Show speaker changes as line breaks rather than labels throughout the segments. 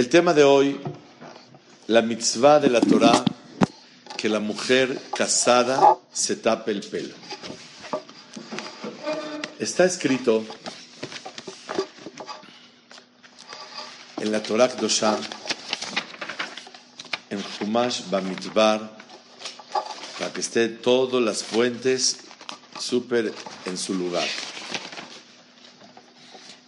El tema de hoy, la mitzvah de la Torah, que la mujer casada se tape el pelo. Está escrito en la Torah Kdosha, en Humash Bamidbar, para que esté todas las fuentes súper en su lugar.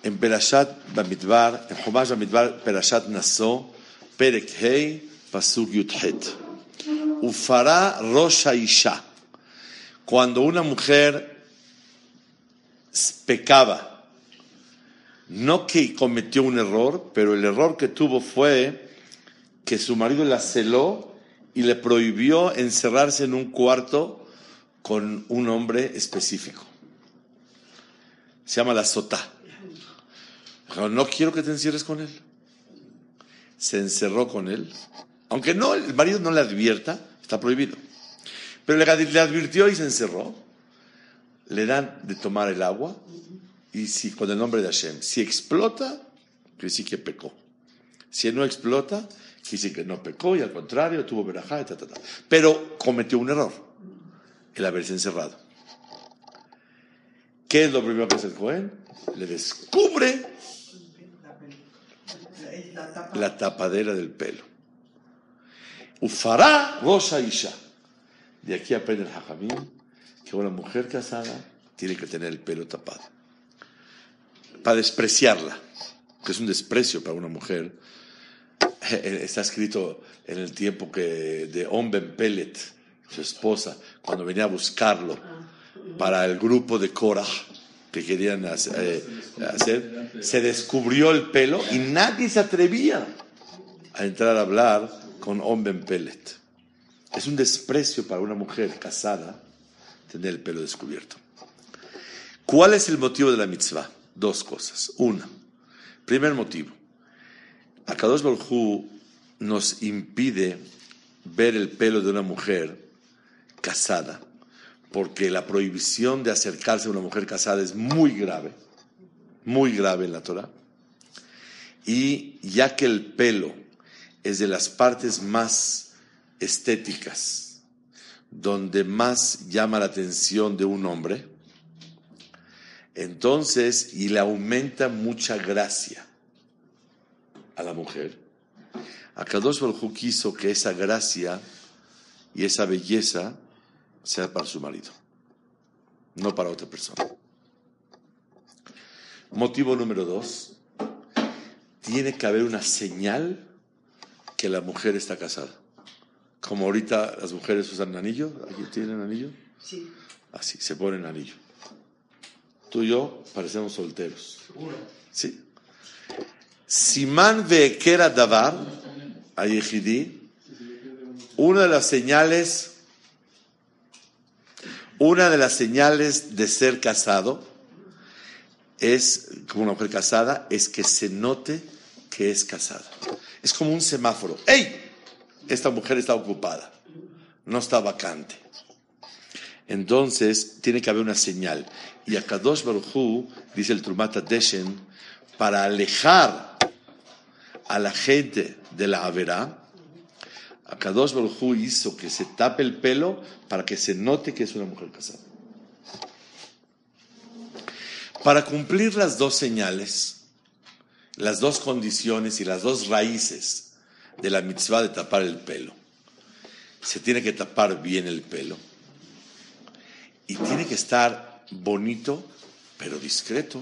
En Perashat Bamidbar, en Humash Bamidbar, Perashat Naso, Perek Hei, Pasuk Yudhet. Ufara Rosh Isha. Cuando una mujer pecaba, no que cometió un error, pero el error que tuvo fue que su marido la celó y le prohibió encerrarse en un cuarto con un hombre específico. Se llama la sotá. No quiero que te encierres con él. Se encerró con él. Aunque no, el marido no le advierta, está prohibido. Pero le, advirtió y se encerró. Le dan de tomar el agua y si con el nombre de Hashem, si explota, quiere decir que pecó. Si no explota, quiere decir que no pecó y al contrario tuvo verajá ta, ta. Pero cometió un error, el haberse encerrado. ¿Qué es lo primero que hace el Cohen? Le descubre la tapadera del pelo. Ufará Rosa Isha. De aquí aprende el Hajamim que una mujer casada tiene que tener el pelo tapado. Para despreciarla, que es un desprecio para una mujer. Está escrito en el tiempo que de Omben Pellet, su esposa, cuando venía a buscarlo para el grupo de Korah que querían hacer, se descubrió el pelo y nadie se atrevía a entrar a hablar con Omben Pellet. Es un desprecio para una mujer casada tener el pelo descubierto. ¿Cuál es el motivo de la mitzvah? Dos cosas. Una, primer motivo. Akadosh Baruj nos impide ver el pelo de una mujer casada, porque la prohibición de acercarse a una mujer casada es muy grave, muy grave en la Torah. Y ya que el pelo es de las partes más estéticas, donde más llama la atención de un hombre, entonces, y le aumenta mucha gracia a la mujer. Akadosh Baruj quiso que esa gracia y esa belleza sea para su marido, no para otra persona. Motivo número dos, tiene que haber una señal que la mujer está casada. Como ahorita las mujeres usan anillo, ¿aquí tienen anillo?
Sí.
Así, se ponen anillo. Tú y yo parecemos solteros. Sí. Simán Vekera Davar, Ayehidi, una de las señales, una de las señales de ser casado es, como una mujer casada, es que se note que es casada. Es como un semáforo. ¡Ey! Esta mujer está ocupada, no está vacante. Entonces, tiene que haber una señal. Y a Kadosh Baruchu, dice el Trumata Deshen, para alejar a la gente de la Averá, a Kadosh Baruchu hizo que se tape el pelo para que se note que es una mujer casada. Para cumplir las dos señales, las dos condiciones y las dos raíces de la mitzvah de tapar el pelo, se tiene que tapar bien el pelo y tiene que estar bonito, pero discreto.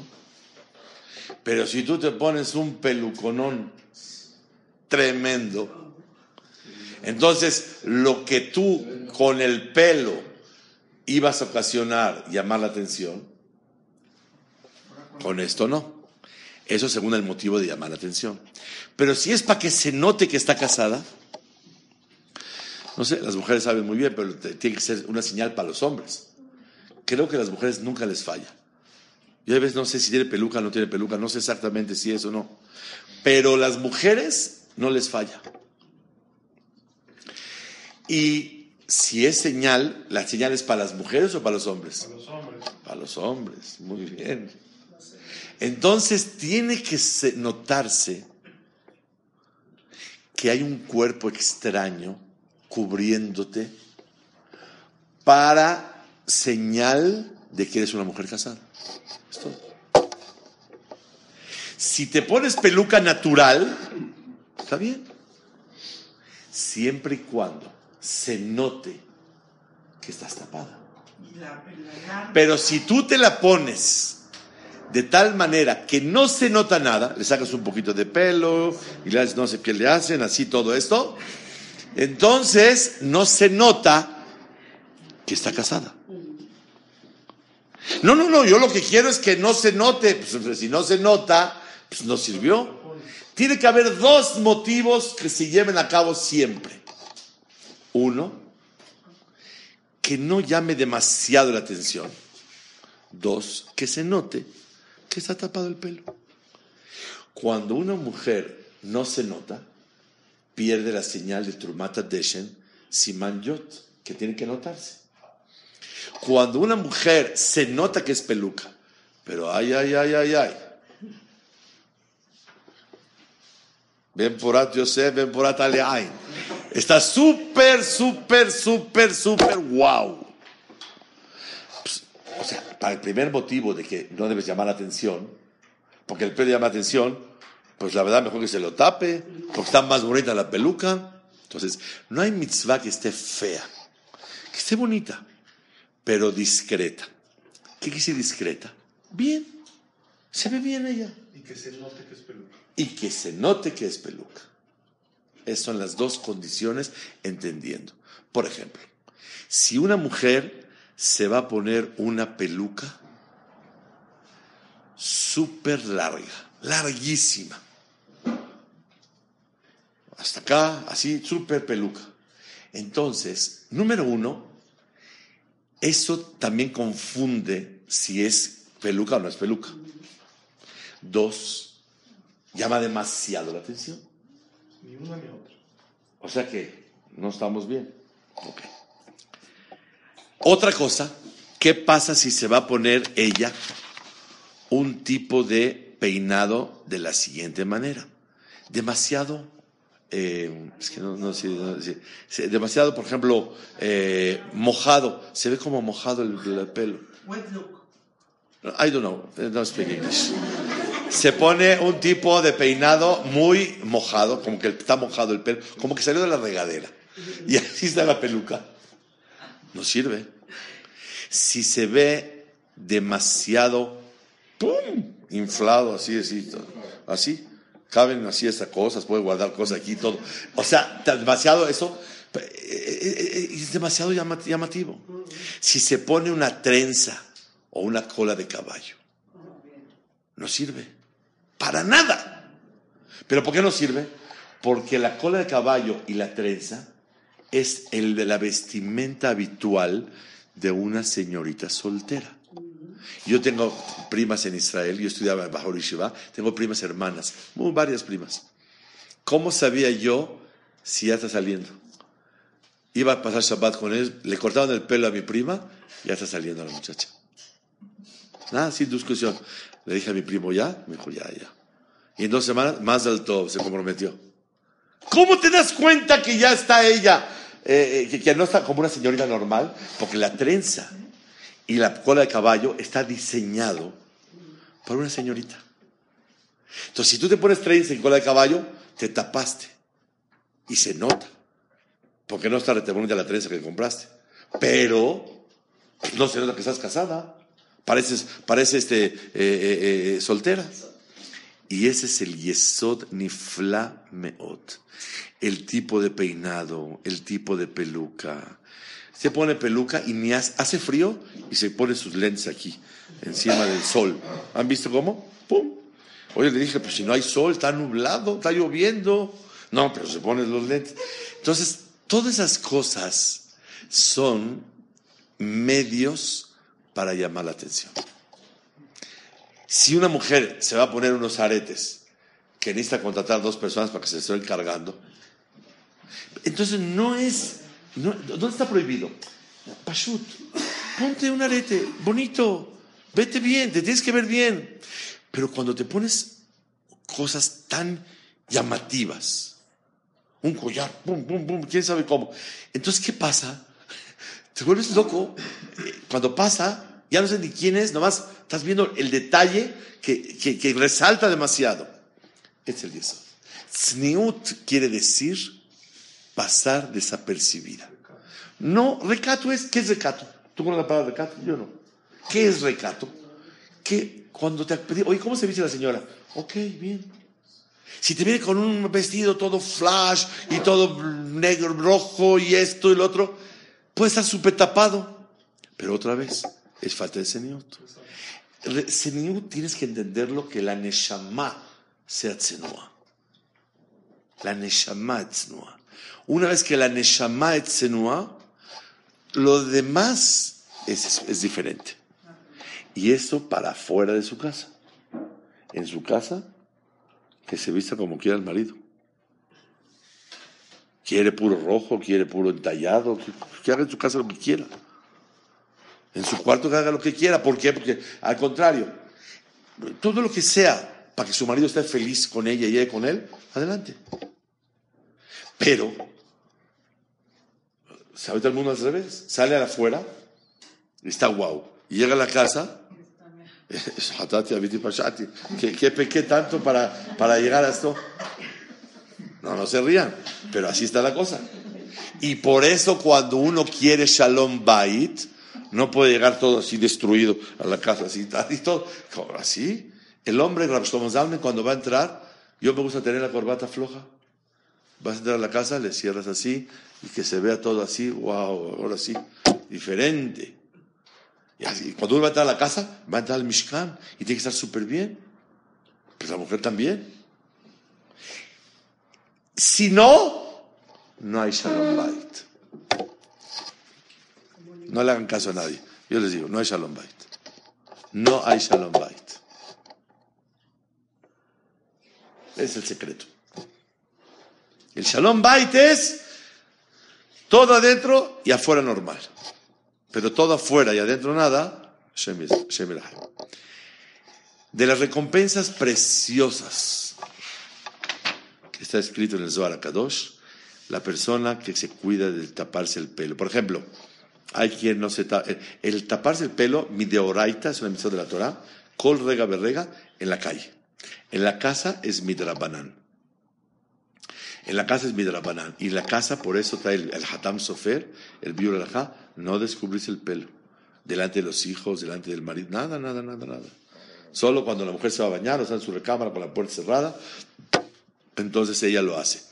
Pero si tú te pones un peluconón tremendo, entonces lo que tú con el pelo ibas a ocasionar, llamar la atención, con esto no. Eso según el motivo de llamar la atención. Pero si es para que se note que está casada, no sé, las mujeres saben muy bien, pero tiene que ser una señal para los hombres. Creo que las mujeres nunca les falla. Yo a veces no sé si tiene peluca o no tiene peluca, no sé exactamente si es o no. Pero las mujeres no les falla. Y si es señal, ¿la señal es para las mujeres o para los hombres?
Para los hombres.
Para los hombres, muy bien. Entonces tiene que notarse que hay un cuerpo extraño cubriéndote para señal de que eres una mujer casada. Si te pones peluca natural, está bien. Siempre y cuando se note que estás tapada. Pero si tú te la pones de tal manera que no se nota nada, le sacas un poquito de pelo y le no sé qué le hacen, así todo esto, entonces no se nota que está casada. No, no, no, yo lo que quiero es que no se note, pues, si no se nota, pues no sirvió. Tiene que haber dos motivos que se lleven a cabo siempre. Uno, que no llame demasiado la atención. Dos, que se note que está tapado el pelo. Cuando una mujer no se nota, pierde la señal de Trumata Deshen, Siman Yot, que tiene que notarse. Cuando una mujer se nota que es peluca, pero ay, ay, ay, ay, ay. Ven por yo sé, ven por ay. Está súper, súper, súper, súper wow. Pues, o sea, para el primer motivo de que no debes llamar la atención, porque el pelo llama la atención, pues la verdad mejor que se lo tape, porque está más bonita la peluca. Entonces, no hay mitzvah que esté fea, que esté bonita, pero discreta. ¿Qué quiere decir discreta? Bien, se ve bien ella.
Y que se note que es peluca.
Y que se note que es peluca. Esas son las dos condiciones entendiendo. Por ejemplo, si una mujer se va a poner una peluca súper larga, larguísima, hasta acá, así, súper peluca. Entonces, número uno, eso también confunde si es peluca o no es peluca. Dos, llama demasiado la atención.
Ni una ni otra.
O sea que no estamos bien. Otra cosa, ¿qué pasa si se va a poner ella un tipo de peinado de la siguiente manera? Demasiado eh, es que no, no, demasiado, por ejemplo, eh, mojado. Se ve como mojado el, pelo. I don't know, no speak English. Se pone un tipo de peinado muy mojado, como que está mojado el pelo, como que salió de la regadera. Y así está la peluca. No sirve. Si se ve demasiado ¡pum! inflado, así, así, así, caben así estas cosas, puede guardar cosas aquí todo. O sea, demasiado eso, eh, eh, eh, es demasiado llamativo. Si se pone una trenza o una cola de caballo, no sirve. Para nada. ¿Pero por qué no sirve? Porque la cola de caballo y la trenza es el de la vestimenta habitual de una señorita soltera. Yo tengo primas en Israel, yo estudiaba en Bahor Yeshiva, tengo primas hermanas, varias primas. ¿Cómo sabía yo si ya está saliendo? Iba a pasar Shabbat con él, le cortaban el pelo a mi prima, ya está saliendo la muchacha. Nada, sin discusión. Le dije a mi primo, ¿ya? Me dijo, ya, ya. Y en dos semanas, más del todo, se comprometió. ¿Cómo te das cuenta que ya está ella? Eh, eh, que no está como una señorita normal, porque la trenza y la cola de caballo está diseñado por una señorita. Entonces, si tú te pones trenza y cola de caballo, te tapaste. Y se nota. Porque no está bonita la trenza que compraste. Pero no se nota que estás casada. Pareces, parece este, eh, eh, eh, soltera. Y ese es el Yesod Nifla Meot. El tipo de peinado, el tipo de peluca, se pone peluca y ni hace, frío y se pone sus lentes aquí, encima del sol. ¿Han visto cómo? ¡Pum! Oye, le dije, pues si no hay sol, está nublado, está lloviendo. No, pero se ponen los lentes. Entonces, todas esas cosas son medios para llamar la atención. Si una mujer se va a poner unos aretes que necesita contratar dos personas para que se estén cargando, entonces no es, no, ¿dónde está prohibido? Pashut, ponte un arete bonito, vete bien, te tienes que ver bien. Pero cuando te pones cosas tan llamativas, un collar, pum, pum, pum, quién sabe cómo. Entonces, ¿qué pasa? Te vuelves loco. Cuando pasa, ya no sé ni quién es, nomás estás viendo el detalle que, que, resalta demasiado. Es el yeso. Sniut quiere decir pasar desapercibida. No, recato es, ¿qué es recato? ¿Tú conoces la palabra recato? Yo no. ¿Qué es recato? Que cuando te pedí, oye, ¿cómo se viste la señora? Ok, bien. Si te viene con un vestido todo flash y todo negro, rojo y esto y lo otro, puede estar súper tapado. Pero otra vez, es falta de seniut. Seniut tienes que entenderlo que la neshama sea tzenua. La neshama tzenua. Una vez que la neshama es tzenua, lo demás es, es diferente. Y eso para fuera de su casa. En su casa que se vista como quiera el marido. Quiere puro rojo, quiere puro entallado, que, haga en su casa lo que quiera. En su cuarto que haga lo que quiera. ¿Por qué? Porque al contrario, todo lo que sea para que su marido esté feliz con ella y ella con él, adelante. Pero, ¿sabe todo el mundo al revés? Sale afuera, está guau, y llega a la casa ¿Qué, ¿Qué pequé tanto para, para llegar a esto? No, no se rían, pero así está la cosa. Y por eso cuando uno quiere Shalom Bait, no puede llegar todo así destruido a la casa, así, así todo. Así, el hombre, cuando va a entrar, yo me gusta tener la corbata floja. Vas a entrar a la casa, le cierras así y que se vea todo así, wow, ahora sí, diferente. Y cuando uno va a entrar a la casa, va a entrar al Mishkan y tiene que estar súper bien. Pues la mujer también. Si no, no hay Shalom Bait. No le hagan caso a nadie. Yo les digo, no hay Shalom Bait. No hay Shalom Bait. Es el secreto. El Shalom Bait es todo adentro y afuera normal pero todo afuera y adentro nada, de las recompensas preciosas está escrito en el Zohar Kadosh, la persona que se cuida de taparse el pelo. Por ejemplo, hay quien no se tapa, el taparse el pelo, mideoraita, es una misión de la Torah, kol rega berrega, en la calle. En la casa es midrabanan. En la casa es midrabanan. Y la casa, por eso trae el, hatam sofer, el biur no descubrirse el pelo delante de los hijos, delante del marido, nada, nada, nada, nada. Solo cuando la mujer se va a bañar o está en su recámara con la puerta cerrada, entonces ella lo hace.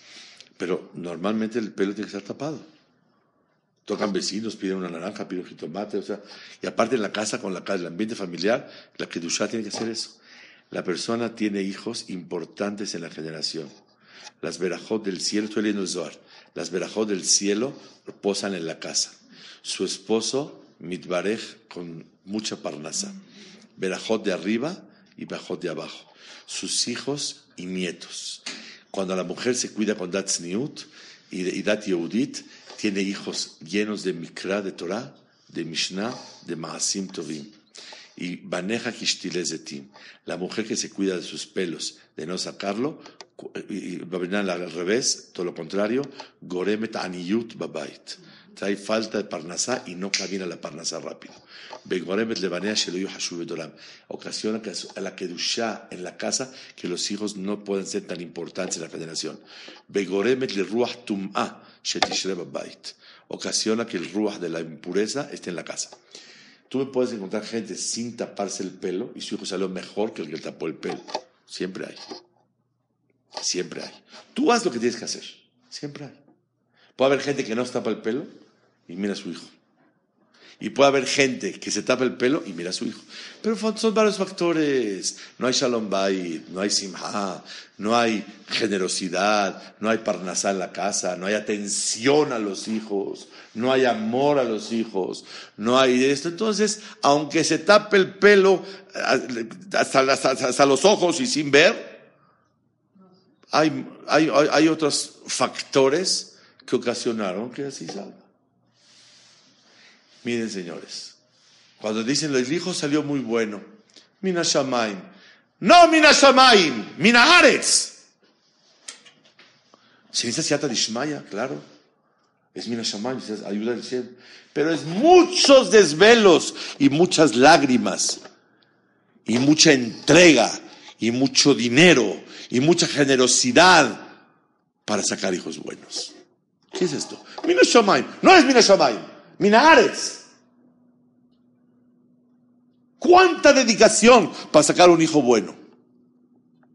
Pero normalmente el pelo tiene que estar tapado. Tocan vecinos, piden una naranja, piden un jitomate, o sea, y aparte en la casa, con la casa, el ambiente familiar, la que Dusha tiene que hacer eso. La persona tiene hijos importantes en la generación. Las verajot del cielo, estoy leyendo el Zohar, las verajot del cielo posan en la casa su esposo Mitbarej con mucha parnasa, Berajot de arriba y Berajot de abajo, sus hijos y nietos. Cuando la mujer se cuida con Dat y, Dat Yehudit, tiene hijos llenos de Mikra, de Torah, de Mishnah, de Maasim Tovim. Y Baneja Kishtilezetim, la mujer que se cuida de sus pelos, de no sacarlo, y venir al revés, todo lo contrario, Goremet Aniyut Babait hay falta de parnasá y no camina la parnasá rápido. Ocasiona a la kedusha en la casa que los hijos no pueden ser tan importantes en la generación. Ocasiona que el ruach de la impureza esté en la casa. Tú me puedes encontrar gente sin taparse el pelo y su hijo salió mejor que el que tapó el pelo. Siempre hay. Siempre hay. Tú haz lo que tienes que hacer. Siempre hay. Puede haber gente que no se tapa el pelo y mira a su hijo. Y puede haber gente que se tapa el pelo y mira a su hijo. Pero son varios factores. No hay shalom bayit, no hay simha, no hay generosidad, no hay parnasá en la casa, no hay atención a los hijos, no hay amor a los hijos, no hay esto. Entonces, aunque se tape el pelo hasta, hasta los ojos y sin ver, hay, hay, hay otros factores que ocasionaron que así salga. Miren, señores, cuando dicen el hijo salió muy bueno, Mina Shamaim. No Mina Shamaim, Mina Aretz. Se dice Siata Dishmaya, claro. Es Mina Shamaim, ayuda del cielo. Pero es muchos desvelos y muchas lágrimas y mucha entrega y mucho dinero y mucha generosidad para sacar hijos buenos. ¿Qué es esto? Mina Shamaim. No es Mina Shamaim. Mina Ares. ¿Cuánta dedicación para sacar un hijo bueno?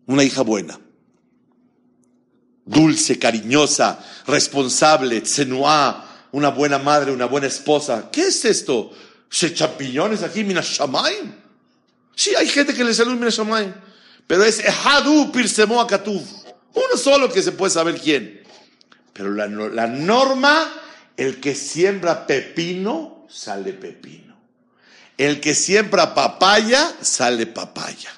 Una hija buena. Dulce, cariñosa, responsable, tsenuá, una buena madre, una buena esposa. ¿Qué es esto? ¿Se champiñones aquí? Mina Shamaim. Sí, hay gente que le sale un Mina Shamaim. Pero es Ehadu Pirsemo Akatuv. Uno solo que se puede saber quién. Pero la, la norma, el que siembra pepino, sale pepino. El que siembra papaya, sale papaya.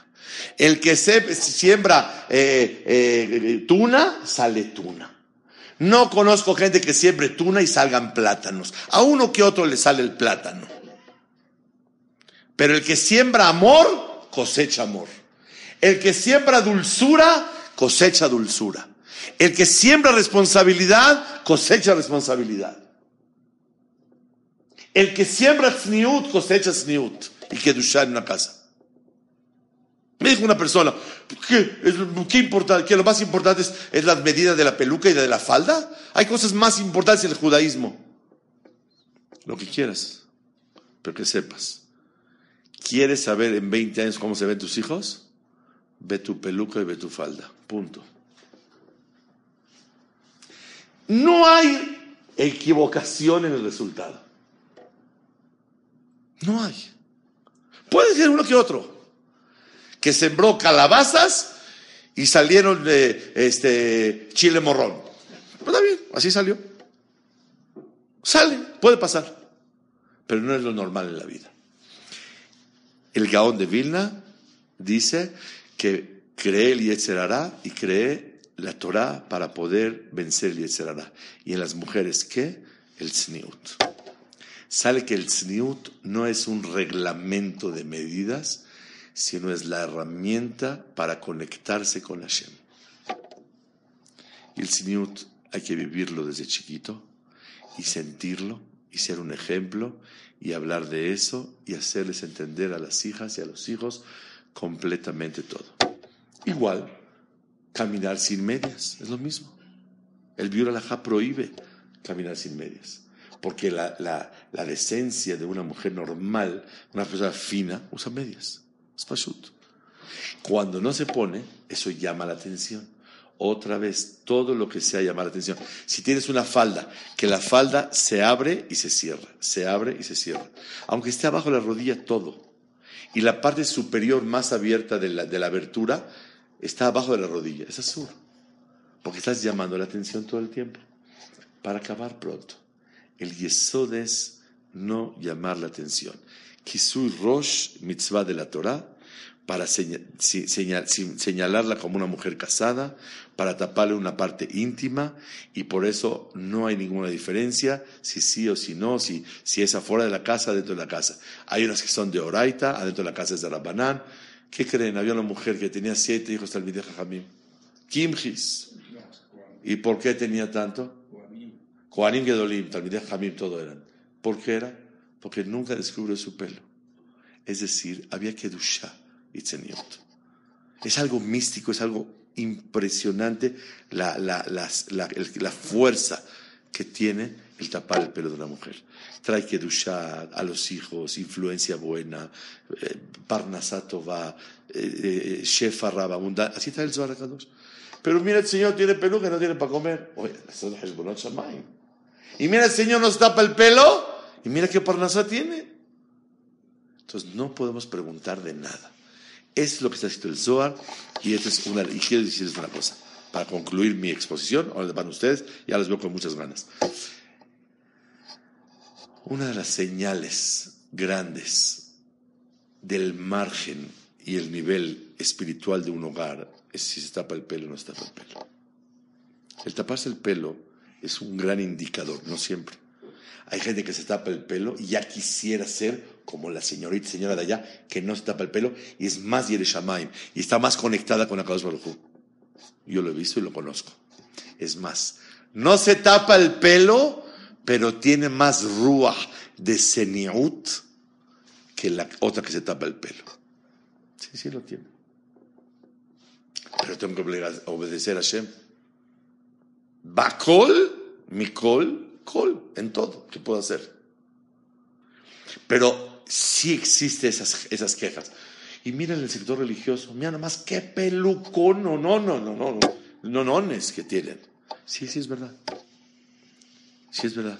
El que siembra eh, eh, tuna, sale tuna. No conozco gente que siembre tuna y salgan plátanos. A uno que otro le sale el plátano. Pero el que siembra amor, cosecha amor. El que siembra dulzura, cosecha dulzura. El que siembra responsabilidad, cosecha responsabilidad. El que siembra tzniut, cosecha tzniut. Y que en una casa. Me dijo una persona, ¿qué, qué que lo más importante es, es la medida de la peluca y de la falda? Hay cosas más importantes en el judaísmo. Lo que quieras, pero que sepas. ¿Quieres saber en 20 años cómo se ven tus hijos? Ve tu peluca y ve tu falda. Punto. No hay equivocación en el resultado. No hay. Puede ser uno que otro. Que sembró calabazas y salieron de este, chile morrón. Pues está bien, así salió. Sale, puede pasar. Pero no es lo normal en la vida. El Gaón de Vilna dice que cree el Yetzerará y cree la Torah para poder vencer el Yetzerará. Y en las mujeres, ¿qué? El Tzniut. Sale que el Tzniut no es un reglamento de medidas, sino es la herramienta para conectarse con Hashem. Y el Tzniut hay que vivirlo desde chiquito y sentirlo y ser un ejemplo y hablar de eso y hacerles entender a las hijas y a los hijos completamente todo. Igual, caminar sin medias, es lo mismo. El Biur prohíbe caminar sin medias, porque la, la, decencia de una mujer normal, una persona fina, usa medias. Es pashut. Cuando no se pone, eso llama la atención. Otra vez, todo lo que sea llamar la atención. Si tienes una falda, que la falda se abre y se cierra, se abre y se cierra. Aunque esté abajo de la rodilla, todo y la parte superior más abierta de la, de la abertura está abajo de la rodilla. Es azul. Porque estás llamando la atención todo el tiempo. Para acabar pronto. El yesod es no llamar la atención. Kisui Rosh, mitzvah de la Torah, para señalarla como una mujer casada, para taparle una parte íntima, y por eso no hay ninguna diferencia si sí o si no, si, es afuera de la casa, dentro de la casa. Hay unas que son de Oraita, adentro de la casa es de Rabbanán. ¿Qué creen? Había una mujer que tenía siete hijos del Mideh Jamim. Kimjis. ¿Y por qué tenía tanto? Koanim Gedolim, Talmideh Jamim, todo eran. ¿Por qué era? Porque nunca descubrió su pelo. Es decir, había que duchar es algo místico, es algo impresionante la, la, la, la, fuerza que tiene el tapar el pelo de una mujer. Trae que a los hijos, influencia buena, eh, Parnasato va, eh, eh, Shefa Raba, así está el Zohar Pero mira, el Señor tiene que no tiene para comer. Oye, Y mira, el Señor nos tapa el pelo y mira qué parnasá tiene. Entonces no podemos preguntar de nada. Es lo que está escrito el Zohar y, esto es una, y quiero decirles una cosa para concluir mi exposición. Ahora van ustedes, ya les veo con muchas ganas. Una de las señales grandes del margen y el nivel espiritual de un hogar es si se tapa el pelo o no se tapa el pelo. El taparse el pelo es un gran indicador, no siempre. Hay gente que se tapa el pelo y ya quisiera ser como la señorita, señora de allá, que no se tapa el pelo y es más Yereshamaim y está más conectada con Akadosh Baruj Yo lo he visto y lo conozco. Es más, no se tapa el pelo, pero tiene más ruah de seniut que la otra que se tapa el pelo. Sí, sí lo tiene. Pero tengo que obedecer a Hashem. Bakol, Mikol, Kol, en todo que puedo hacer. Pero sí existen esas, esas quejas. Y miren el sector religioso, mira nomás qué pelucón, no, no, no, no, no, no, no, que tienen. Sí, sí es verdad. Sí es verdad.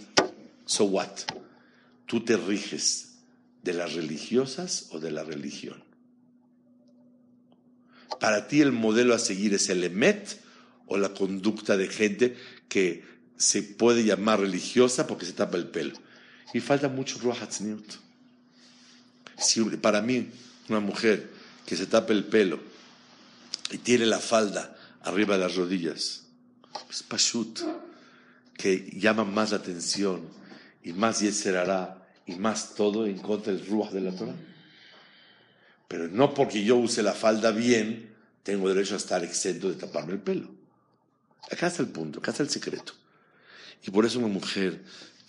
So what? Tú te riges de las religiosas o de la religión. Para ti el modelo a seguir es el emet o la conducta de gente que se puede llamar religiosa porque se tapa el pelo. Y falta mucho Ruach Si para mí una mujer que se tapa el pelo y tiene la falda arriba de las rodillas, es pashut, que llama más atención y más yeserará y más todo en contra del Ruach de la Torah. Pero no porque yo use la falda bien, tengo derecho a estar exento de taparme el pelo. Acá está el punto, acá está el secreto. Y por eso una mujer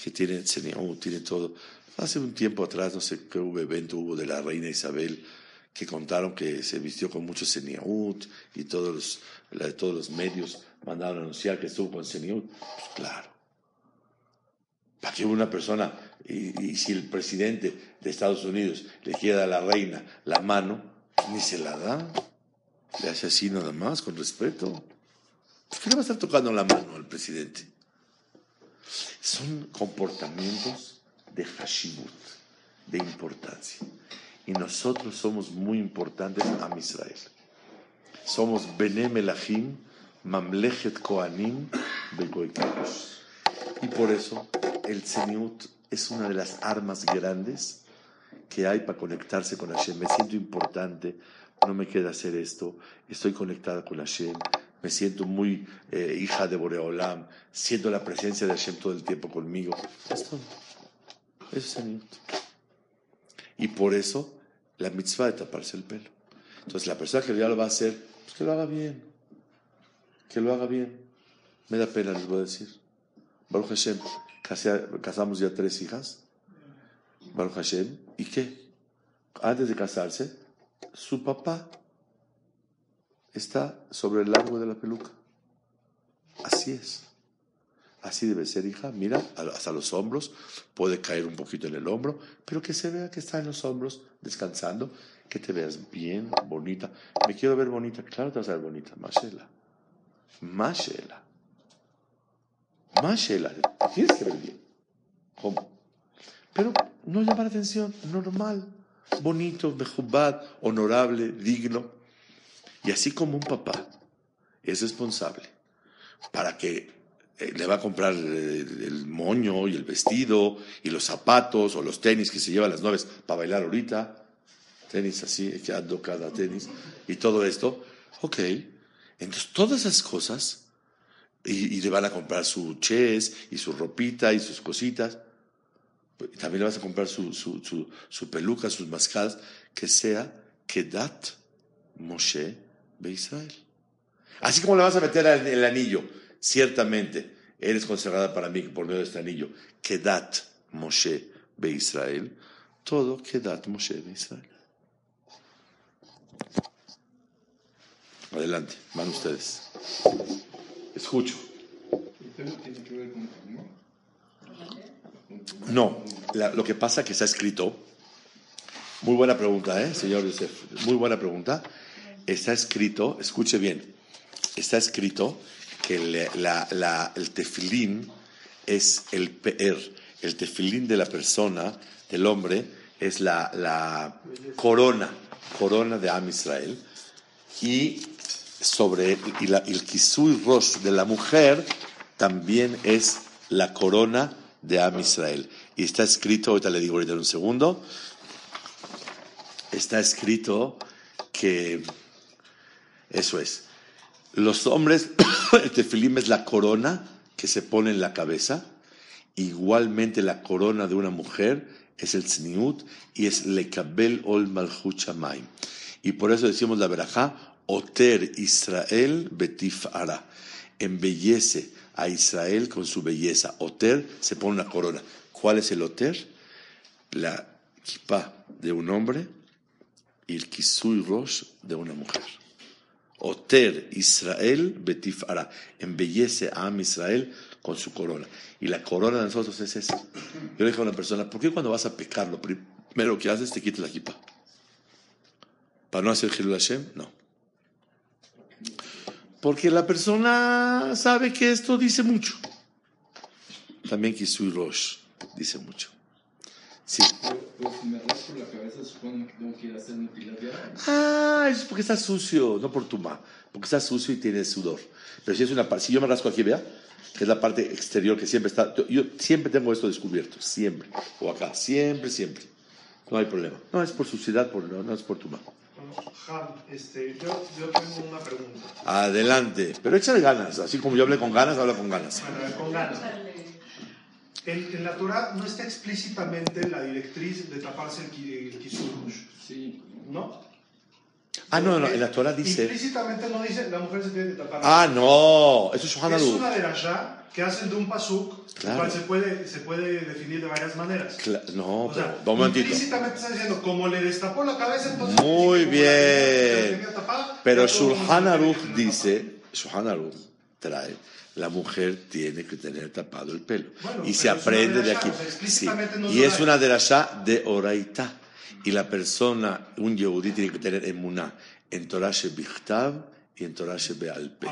que tiene tiene todo. Hace un tiempo atrás, no sé qué evento hubo de la reina Isabel, que contaron que se vistió con mucho seniaut y todos los, todos los medios mandaron a anunciar que estuvo con seniaut. Pues claro. Para que una persona, y, y, si el presidente de Estados Unidos le quiere a la reina la mano, ni se la da. Le hace así nada más, con respeto. ¿Por qué le va a estar tocando la mano al presidente? Son comportamientos de hashimut, de importancia. Y nosotros somos muy importantes a Israel. Somos Bene Melachim, Mamlechet Koanim, Y por eso el Seniut es una de las armas grandes que hay para conectarse con Hashem. Me siento importante, no me queda hacer esto, estoy conectada con Hashem, me siento muy eh, hija de Boreolam, siento la presencia de Hashem todo el tiempo conmigo. Eso es Y por eso la mitzvah de taparse el pelo. Entonces la persona que ya lo va a hacer, pues que lo haga bien. Que lo haga bien. Me da pena, les voy a decir. Baruch Hashem, casamos ya tres hijas. Baruch Hashem. ¿Y qué? Antes de casarse, su papá está sobre el largo de la peluca. Así es. Así debe ser, hija. Mira, hasta los hombros. Puede caer un poquito en el hombro, pero que se vea que está en los hombros descansando, que te veas bien, bonita. Me quiero ver bonita. Claro, te vas a ver bonita. Mashela. Mashela. Mashela. Tienes que ver bien. ¿Cómo? Pero no llama la atención. Normal. Bonito, mejubad, honorable, digno. Y así como un papá es responsable para que eh, le va a comprar el, moño y el vestido y los zapatos o los tenis que se llevan las novias para bailar ahorita, tenis así, que cada tenis y todo esto, ok, entonces todas esas cosas y, le van a comprar su ches y su ropita y sus cositas, también le vas a comprar su, su, su, peluca, sus mascadas, que sea Kedat Moshe Israel. Así como le vas a meter el anillo, ciertamente eres consagrada para mí por medio de este anillo. Kedat Moshe Be Israel. Todo Kedat Moshe Be Israel. Adelante, van ustedes. Escucho. No, lo que pasa es que está escrito. Muy buena pregunta, ¿eh, señor Yosef? Muy buena pregunta está escrito, escuche bien, está escrito que el tefilín es el peer, El tefilín de la persona, del hombre, es la, la corona, corona de Am Israel. Y sobre y, la, el kisui rosh de la mujer también es la corona de Am Israel. Y está escrito, ahorita le digo ahorita un segundo, está escrito que eso es. Los hombres, el tefilim es la corona que se pone en la cabeza. Igualmente la corona de una mujer es el tzniut y es lekabel ol malchut shamayim. Y por eso decimos la verajá, oter Israel betif ara. Embellece a Israel con su belleza. Oter se pone una corona. ¿Cuál es el oter? La kippah de un hombre y el kisui rosh de una mujer. Oter Israel betifara. Embellece a Am Israel con su corona. Y la corona de nosotros es esa. Yo le dije a una persona, ¿por qué cuando vas a pecar lo primero que haces te quitas la kippah? ¿Para no hacer Hilul Hashem? No. Porque la persona sabe que esto dice mucho. También Kisui Rosh dice mucho. Sí.
Pero, si me rasco la cabeza, supongo que tengo que ir a hacer mutilación.
Ah, eso es porque está sucio, no por tu ma. Porque está sucio y tiene sudor. Pero si es una si yo me rasco aquí, vea, que es la parte exterior que siempre está. Yo siempre tengo esto descubierto, siempre. O acá, siempre, siempre. No hay problema. No es por suciedad, por, no, no es por tu ma.
Ham, este, yo, yo tengo una pregunta.
Adelante. Pero échale ganas. Así como yo hablé con ganas, habla con ganas.
Bueno, con ganas. En, en la Torah no está explícitamente la directriz de taparse el, el kisurush,
Sí.
¿no?
Ah, no, no, en la Torah dice.
Implícitamente no dice la mujer se tiene que tapar.
Ah, no, eso es
Es una derashá que hacen de un pasuk,
Claro.
el cual se puede, se puede definir de varias maneras.
Cla- No,
O sea,
pero, un momentito.
implícitamente está diciendo, como le destapó la cabeza, entonces...
Muy bien.
tapada,
Pero
tiene
Aruch dice, Shulchan Aruch trae, la mujer tiene que tener tapado el pelo.
Bueno,
y se aprende de aquí.
o sea,
Sí.
explícitamente no es
Y es una derashá de oraita. Y la persona, un yehudí, tiene que tener emuná en Torah Shebichtav y en Torah Shebealpe.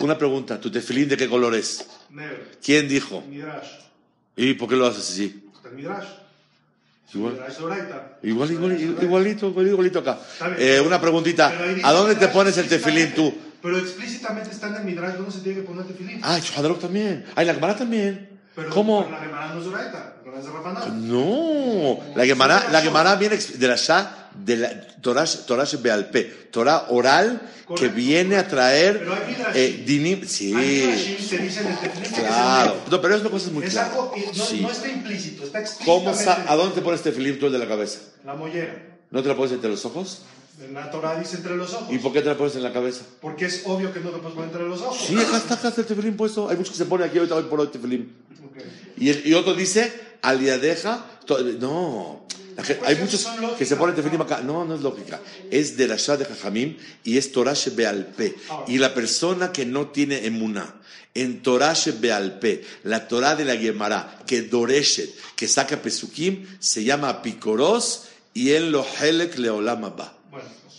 Una pregunta, ¿tu tefilín de qué color es?
Negro.
¿Quién dijo?
Midrash.
¿Y por qué lo haces así?
El Midrash.
Igual. Igual, igual, igualito, igualito, igualito acá. Eh, una preguntita. ¿A dónde te pones el tefilín tú?
Pero explícitamente está en el Midrash donde se tiene que poner tefilín.
Ah, Aruch también. Ah, y la Gemara también.
pero,
¿Cómo?
pero la Gemara no es oraita. La Gemara es de.
No, la Gemara, la Gemara viene de la Shah, de la Torah, Torah Bealpe, Torah oral que
Correcto.
viene a traer
Pero hay
eh, dinim, sí,
Hay Midrashim que dicen el tefilín que
claro. No, pero es una cosa muy
Es
clara.
algo, no,
Sí.
no está implícito, está
¿Cómo
explícitamente.
sa- ¿A dónde te pones film tú el de la cabeza?
La mollera.
¿No te la pones entre los ojos?
En la Torah dice entre los ojos.
¿Y por qué te la pones en la cabeza?
Porque es obvio que no te puedes poner entre los ojos.
Sí, acá está, acá está el tefilín puesto. Hay muchos que se ponen aquí ahorita hoy por hoy tefilín.
Ok.
Y, el- y otro dice, aliadeja. No, gente-
Pues
hay
eso
muchos que se ponen
¿no?
tefilim acá. No, no es lógica. Es de la Shah de Jajamim y es Torah Bealpe.
Ahora.
Y la persona que no tiene emuná en Torah Bealpe, la Torah de la Gemara, que Doreshet, que saca Pesukim, se llama Apicoros y en lo Helek Leolam Abba.
Bueno,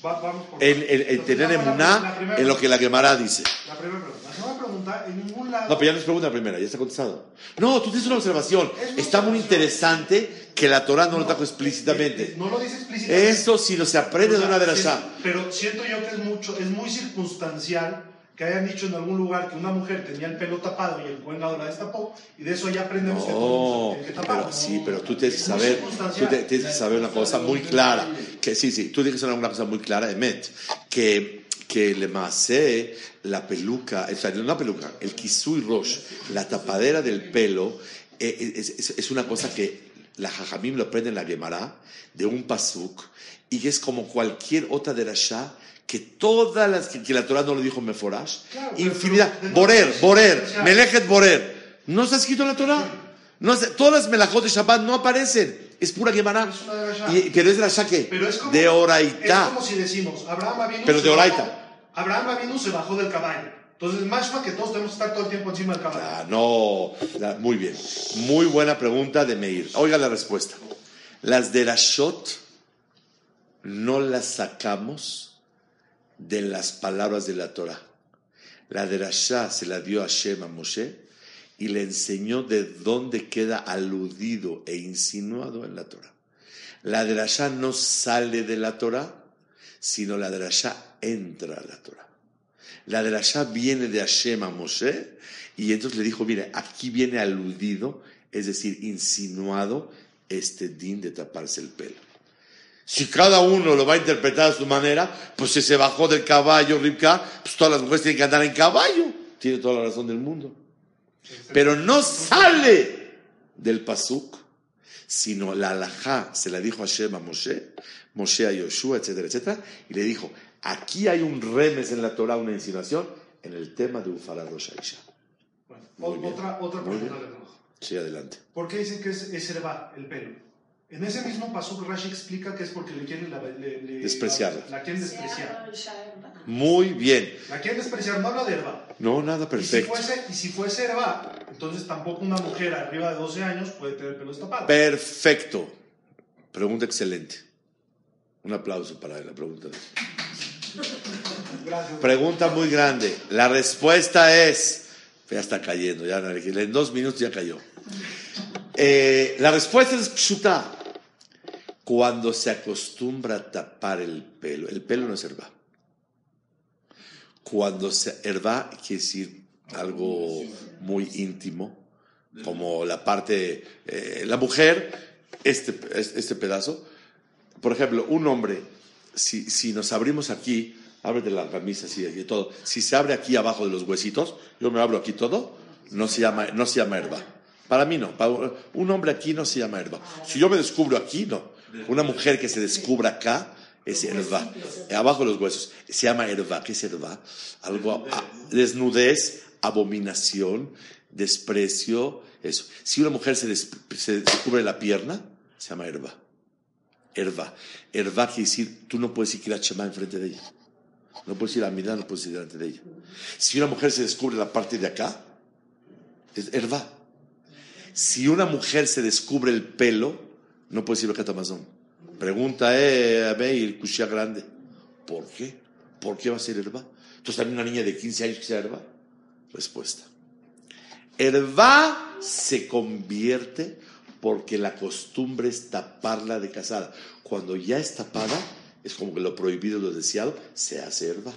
va- vamos por
En, en- en
Entonces,
tener emuná en lo que la Gemara dice.
La primera pregunta. La segunda pregunta, en ningún lado...
No, pero ya no es pregunta la primera, ya está contestado. No, tú tienes una observación.
Es una
Está muy
observación.
interesante que la Torah no lo trajo explícitamente.
No lo dice explícitamente.
Eso sí lo se aprende
O
de
sea,
una de las.
Pero siento yo que es mucho, es muy circunstancial que hayan dicho en algún lugar que una mujer tenía el pelo tapado y el buen lado la destapó, y de eso ya aprendemos que
No,
se tiene que tapar.
pero sí, pero tú tienes que saber, tú te- tienes que saber una cosa muy clara, que sí, sí, tú tienes que saber una cosa muy clara, Emet, que, que le masé la peluca, o sea, no la peluca, el kisui rosh, la tapadera del pelo, eh, es, es- es una cosa que la jajamim lo aprende en la Gemara, de un pasuk, y que es como cualquier otra de la Shah, que todas las que, que la Torah no lo dijo Meforash,
Claro, pero-
infinidad,
pero-
Borer, Borer,
sea-
Melejet Borer, ¿no está escrito en la Torah? No, está- todas las melajot de Shabbat no aparecen, es pura Gemara,
de.
Y- pero es de la Shah que,
Pero es como,
de
si decimos, Abraham Avinu
Pero de
bajó-
Oraita.
Abraham Avinu se bajó del caballo. Entonces, más que todos tenemos que estar todo el tiempo encima del caballo.
Ah, no, la- muy bien, muy buena pregunta de Meir, oiga la respuesta, las de la Shot no las sacamos de las palabras de la Torah. La de Shah se la dio a Shem a Moshe y le enseñó de dónde queda aludido e insinuado en la Torah. La derashá no sale de la Torah, sino la derashá entra a la Torah. La derashá viene de Hashem a Moshe y entonces le dijo, mire, aquí viene aludido, es decir, insinuado este din de taparse el pelo. Si cada uno lo va a interpretar a su manera, pues si se bajó del caballo Ribka, pues todas las mujeres tienen que andar en caballo. Tiene toda la razón del mundo. Pero no sale del pasuk, sino la alajá se la dijo a Hashem a Moshe, Moshe a Yoshua, etcétera, etcétera, y le dijo, aquí hay un remes en la Torah, una insinuación, en el tema de Ufara Rosh Aisha.
Bueno, otra, otra pregunta de.
Sí, adelante.
¿Por qué dicen que es, es herba, el pelo? En ese mismo pasuk Rashi explica que es porque le quieren la, le- le-
Despreciarla.
La, la quieren despreciar.
Muy bien.
La quieren despreciar, no habla de herba.
No, nada
Y si,
perfecto.
fuese, y si fuese herba, entonces tampoco una mujer arriba de 12 años puede tener el pelo destapado.
Perfecto. Pregunta excelente. Un aplauso para la pregunta.
Gracias.
Pregunta muy grande. La respuesta es, ya está cayendo, ya en dos minutos ya cayó. Eh, la respuesta es pshuta. Cuando se acostumbra a tapar el pelo, el pelo no es herba. Cuando se herba quiere decir algo muy íntimo, como la parte, eh, la mujer, este, este pedazo. Por ejemplo, un hombre, si, si nos abrimos aquí, ábrete la camisa así y todo. Si se abre aquí abajo de los huesitos, yo me abro aquí todo, no se llama, no se llama herba. Para mí no. Un hombre aquí no se llama herba. Si yo me descubro aquí, no. Una mujer que se descubra acá es herba. Abajo de los huesos. Se llama herba. ¿Qué es herba? Algo, desnudez, abominación, desprecio, eso. Si una mujer se, des- se descubre la pierna, se llama herba. Herba. Herba quiere decir, tú no puedes ir a Shema enfrente de ella. No puedes ir a mirar, no puedes ir delante de ella. Si una mujer se descubre la parte de acá, es herba. Si una mujer se descubre el pelo, no puedes ir a Catamazón. Pregunta, eh, a Meir, Kushia grande. ¿Por qué? ¿Por qué va a ser herba? Entonces también una niña de 15 años que sea herba. Respuesta. Herba se convierte porque la costumbre es taparla de casada. Cuando ya es tapada, es como que lo prohibido, lo deseado, se hace herba.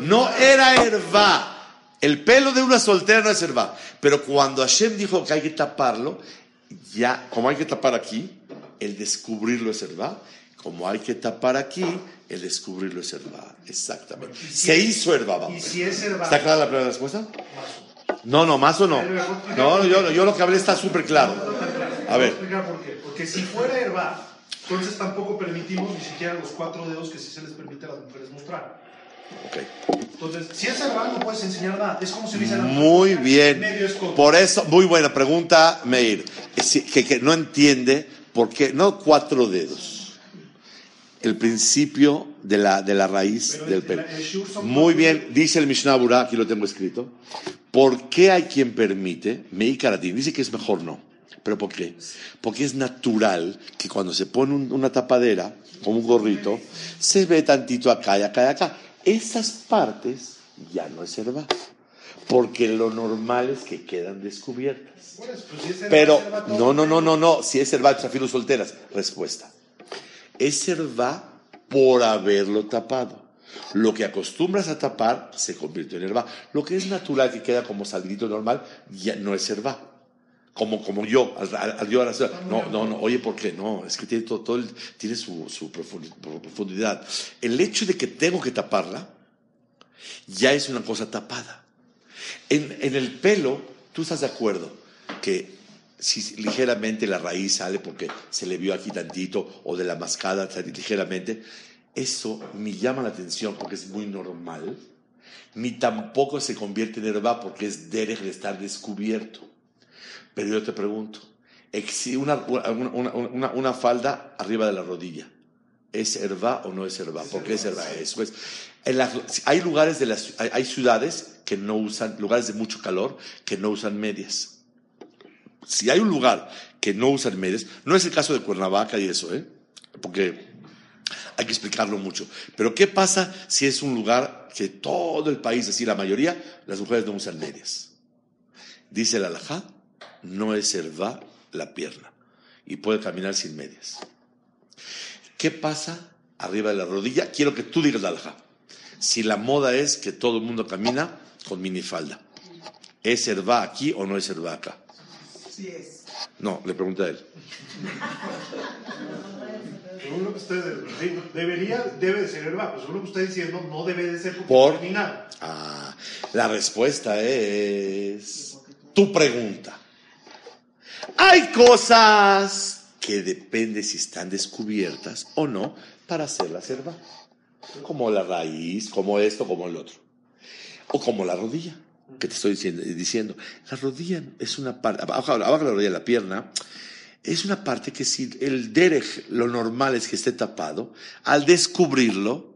No era herba. El pelo de una soltera no es herba. Pero cuando Hashem dijo que hay que taparlo, ya, como hay que tapar aquí, el descubrirlo es herba. Como hay que tapar aquí, el descubrirlo es herba. Exactamente. Se hizo herba. vamos.
Y si es herba,
¿Está clara la primera respuesta? No, no, más o no. No, yo, yo lo que hablé está súper claro. A ver.
por qué. Porque si fuera herba, entonces tampoco permitimos ni siquiera los cuatro dedos que sí se les permite a las mujeres mostrar.
Ok.
Entonces, si es herba, no puedes enseñar nada. Es como si la
Muy
mujer,
bien. Por eso, muy buena pregunta, Meir. Que, que no entiende por qué, no cuatro dedos. El principio de la, de la raíz
Pero
del
el-
pelo. Muy bien, dice el Mishnah Burah, aquí lo tengo escrito. ¿Por qué hay quien permite? Meir Karatín dice que es mejor no. ¿Pero por qué? Porque es natural que cuando se pone un- una tapadera, como un gorrito, se ve tantito acá y acá y acá. Esas partes ya no es herba. Porque lo normal es que quedan descubiertas.
Pues, pues, si es herba,
Pero,
herba
no, no, no, no, no. Si es herba, desafío solteras. Respuesta. Es herba por haberlo tapado. Lo que acostumbras a tapar se convirtió en herba. Lo que es natural que queda como saldito normal ya no es herba. Como, como yo, al, al- yo ahora soy- no, no, no, oye, ¿por qué? No, es que tiene todo, todo el- tiene su, su profundi- profundidad. El hecho de que tengo que taparla ya es una cosa tapada. En, en el pelo, tú estás de acuerdo que si ligeramente la raíz sale porque se le vio aquí tantito o de la mascada sale ligeramente, eso me llama la atención porque es muy normal, ni tampoco se convierte en herba porque es derech de estar descubierto. Pero yo te pregunto, una, una, una- una- una falda arriba de la rodilla, ¿es herba o no es herba? ¿Por qué es herba? Eso es. En las- hay lugares de las, hay, hay ciudades que no usan, lugares de mucho calor, que no usan medias. Si hay un lugar que no usan medias, no es el caso de Cuernavaca y eso, ¿eh? Porque hay que explicarlo mucho. Pero ¿qué pasa si es un lugar que todo el país, así la mayoría, las mujeres no usan medias? Dice el alajá, no es serva la pierna y puede caminar sin medias. ¿Qué pasa arriba de la rodilla? Quiero que tú digas la alajá. Si la moda es que todo el mundo camina con minifalda, ¿es serva aquí o no es serva acá?
Sí es.
No, le pregunté a él.
Según lo que usted de- debería, debe de ser herba, pero según lo que usted está diciendo, no debe de ser porque
Por-. Ah, la respuesta es tu pregunta. Hay cosas que depende si están descubiertas o no para hacer la selva. Como la raíz, como esto, como el otro. O como la rodilla, que te estoy diciendo. diciendo. La rodilla es una parte, abajo, la rodilla, la pierna, es una parte que si el derech, lo normal es que esté tapado, al descubrirlo,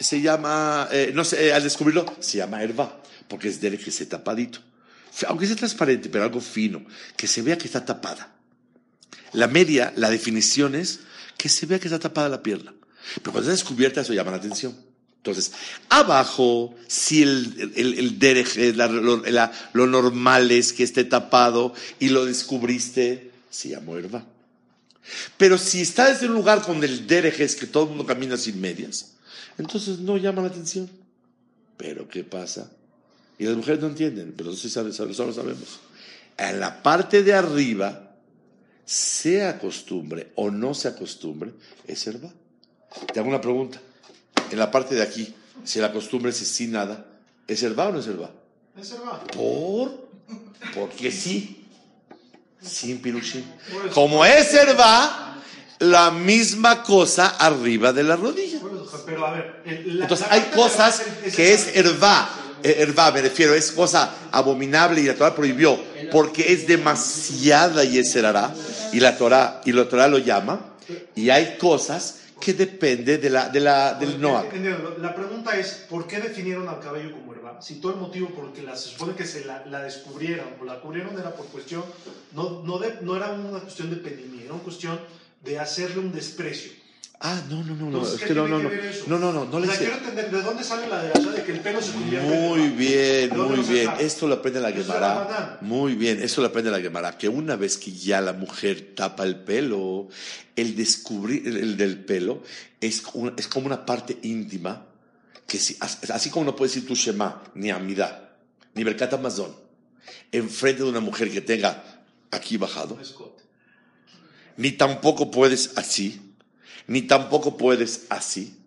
se llama, eh, no sé, eh, al descubrirlo, se llama porque es derech que esté tapadito. Aunque sea transparente, pero algo fino, que se vea que está tapada. La media, la definición es que se vea que está tapada la pierna. Pero cuando está descubierta, eso llama la atención. Entonces, abajo, si el, el, el derech, eh, la- lo, lo normal es que esté tapado y lo descubriste, se llama herba. Pero si estás en un lugar donde el derech es que todo el mundo camina sin medias, entonces no llama la atención. Pero ¿qué pasa? Y las mujeres no entienden, pero nosotros sí sabe- sabe- nosotros sabemos. En la parte de arriba, sea costumbre o no sea costumbre, es herba. Te hago una pregunta. En la parte de aquí, si la costumbre es sin nada, ¿es herba o no es herba?
Es herba.
¿Por? Porque sí. Sin pirushim. Como es herba, la misma cosa arriba de la rodilla.
Pero a ver, el- la-
Entonces
la
hay cosas que es herba. Eh, Herba, me refiero, es cosa abominable y la Torah prohibió porque es demasiada y es será y la Torah y la Torah lo llama y hay cosas que depende de la, de la, del Noah.
La pregunta es, ¿por qué definieron al cabello como herba? Si todo el motivo por el que la, se supone que se la, la descubrieron o la cubrieron era por cuestión, no, no, de- no era una cuestión de pedimia, era una cuestión de hacerle un desprecio.
Ah, no, no, no, no, es
¿qué
que no, no, no, no, no, no, no
O
le
sea,
hice-
quiero entender de dónde sale la de allá de que el pelo se convierte
Muy bien,
¿De dónde
muy bien. Esto lo aprende la Gemara. Muy bien, eso lo aprende la Gemara. Que una vez que ya la mujer tapa el pelo, el descubrir el, el del pelo es, es como una parte íntima. Que si, así como no puedes decir tu Shema, ni Amidá, ni Berkat Amazon, enfrente de una mujer que tenga aquí bajado, ni tampoco puedes así, ni tampoco puedes así.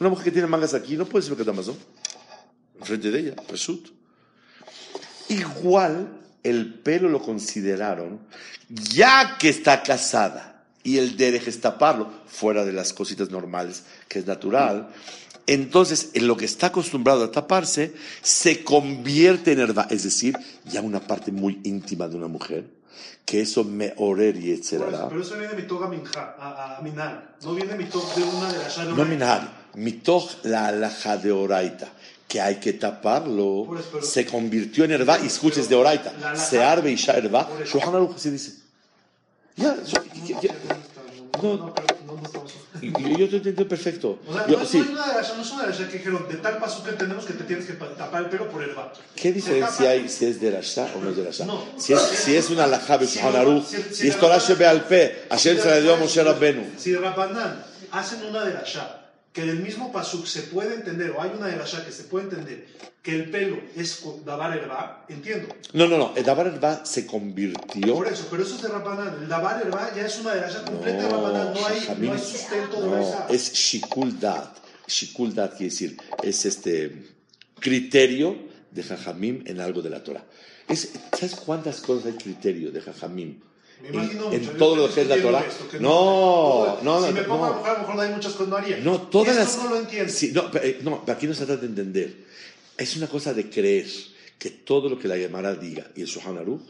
Una mujer que tiene mangas aquí no puede decir Berkat Amazon enfrente de ella, Reshut. Igual el pelo lo consideraron, ya que está casada y el derecho es taparlo, fuera de las cositas normales, que es natural, entonces en lo que está acostumbrado a taparse se convierte en herba, es decir, ya una parte muy íntima de una mujer, que eso me orer y etcétera.
Pero eso viene de mi toga minja, a, a minar. No viene de mi toga de una de las
No minar, mitoch la alhaja de oraita, que hay que taparlo,
eso, pero-
se convirtió en herba, y escuches de oraita,
La
se arbe y ya herba. Shulchan Aruch así dice. Ya, ya-
No,
No.
no, pero no, no estamos.
Yo, yo te entiendo perfecto.
O sea,
Yo-
no,
sí.
no, hay una las, no es una las que dijeron, de tal paso que entendemos que te tienes que pa- tapar el pelo por el vato.
¿Qué diferencia hay si es de Rasha o no es de Rasha?
No.
Si, es, si es una alhaja de
Si
Shulchan
si-
es Torah
Rabbanán-
Shebe al Pe, Hashem se la dio a Moshe Rabbenu.
Si Rabbanán hacen una de Rasha, que del mismo pasuk se puede entender, o hay una de Rasha que se puede entender, que el pelo es davar herba, entiendo.
No, no, no, el Dabar Herba se convirtió
Por eso, pero eso es de Rabbanán. El davar herba ya es una de Rasha completa de Rabbanán. No hay, no hay sustento de
No, es Shikul Dat. Shikul Dat quiere decir, es este criterio de Jajamim en algo de la Torah. Es, ¿Sabes cuántas cosas hay criterio de Jajamim? En, en todo lo que es la Torah. No, no, no.
Si me pongo a
no.
mejor, a lo mejor no hay muchas cosas, no haría.
No, todas
Esto
las.
no lo entiendo.
Sí, no, eh, no, aquí no se trata de entender. Es una cosa de creer que todo lo que la Gemara diga y el Shohan Aruch,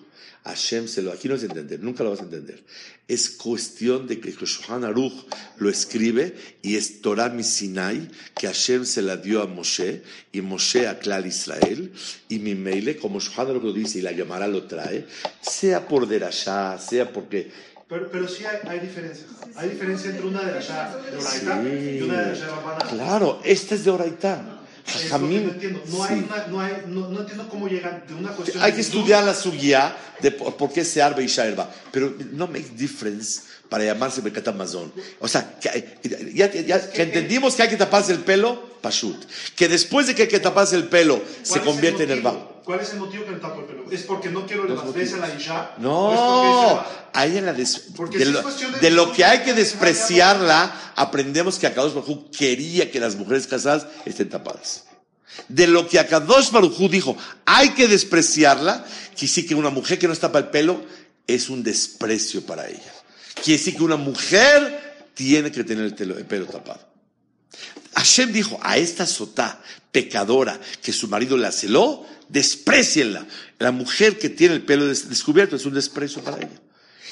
Hashem se lo. Aquí no es entender, nunca lo vas a entender. Es cuestión de que Shohan Aruch lo escribe y es Torah Misinai que Hashem se la dio a Moshe y Moshe a Klal Israel y mi meile, como Shohan Aruch lo dice y la Gemara lo trae, sea por Derashá, sea porque.
Pero, pero sí hay, hay diferencia. Hay diferencia entre una de de Oraita
Sí.
y una de de Rabbanán.
Claro, esta es de Oraitá.
No entiendo. No,
sí.
hay una, no, hay, no, no entiendo cómo llegan de una cuestión.
Hay que estudiar la suya de por, por qué se arba y Shaerba, pero no make difference para llamarse Bekat Amazon. O sea, que, ya, ya- que entendimos que hay que taparse el pelo, Pashut. Que después de que hay que taparse el pelo,
¿Cuál
se convierte en
el
herba.
¿Cuál es el motivo que me tapo el pelo? ¿Es porque no quiero el basbés a la Isha? ¿O es
No,
porque
a ella la des-
Porque
de, lo,
de
de lo que hay que despreciarla, aprendemos que Akadosh Baruj quería que las mujeres casadas estén tapadas. De lo que Akadosh Baruj dijo, hay que despreciarla, quiere decir que una mujer que no tapa el pelo es un desprecio para ella. Quiere decir que una mujer tiene que tener el pelo tapado. Hashem dijo a esta sotá pecadora que su marido la celó, desprecienla. La mujer que tiene el pelo des- descubierto es un desprecio para ella.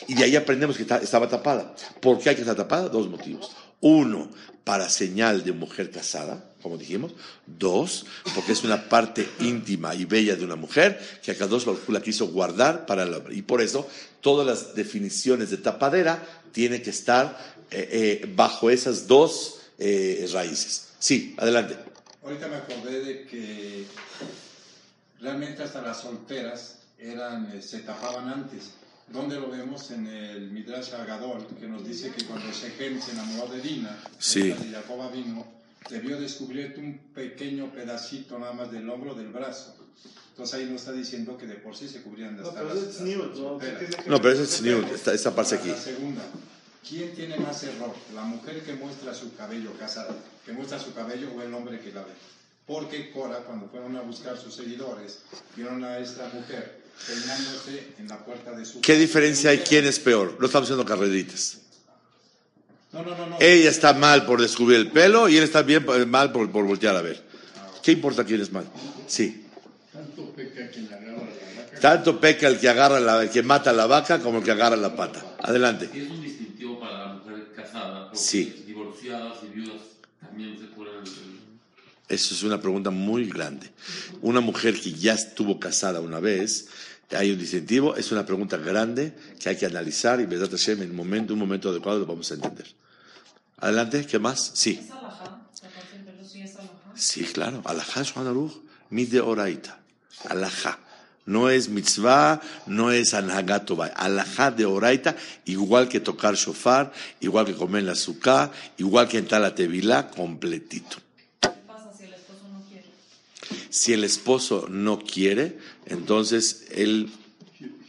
Y de ahí aprendemos que ta- estaba tapada. ¿Por qué hay que estar tapada? Dos motivos. Uno, para señal de mujer casada, como dijimos. Dos, porque es una parte íntima y bella de una mujer que acá dos la quiso guardar para el hombre. Y por eso todas las definiciones de tapadera tienen que estar eh, eh, bajo esas dos eh, raíces. Sí, adelante.
Ahorita me acordé de que realmente hasta las solteras eran, eh, se tapaban antes. ¿Dónde lo vemos? En el Midrash Agadol, que nos dice que cuando Shechem se enamoró de Dina,
Sí.
de Jacob vino, debió descubrir un pequeño pedacito nada más del hombro del brazo. Entonces ahí nos está diciendo que de por sí se cubrían de
No,
estar
pero
las-
es
las
new, ¿no?
solteras.
¿Qué tiene que
No, pero es
tema?
esta, esta parte aquí.
La segunda, ¿quién tiene más error? ¿La mujer que muestra su cabello casada, que muestra su cabello o el hombre que la ve? Porque Cora, cuando fueron a buscar sus seguidores, vieron a esta mujer peinándose en la puerta de su
¿Qué diferencia hay? ¿Quién es peor? No estamos haciendo carreritas.
No, no, no, no.
Ella está mal por descubrir el pelo y él está bien eh, mal por, por voltear a ver. ¿Qué importa quién es mal? Sí.
Tanto peca quien agarra la vaca.
Tanto peca el que agarra la, el que mata a la vaca como el que agarra la pata. Adelante. Sí.
divorciadas y viudas también se curan.
Eso es una pregunta muy grande. Una mujer que ya estuvo casada una vez, hay un distintivo, es una pregunta grande que hay que analizar y Besat Hashem en un momento, un momento adecuado lo vamos a entender. Adelante, ¿qué más? Sí.
¿Es sí es
claro. Alajá Aruch, mide oraita. Alajá. No es mitzvah, no es anhagatova. Alajá de oraita, igual que tocar shofar, igual que comer la azúcar, igual que entrar a la tevilá, completito.
¿Qué pasa si el esposo no quiere?
Si el esposo no quiere, entonces él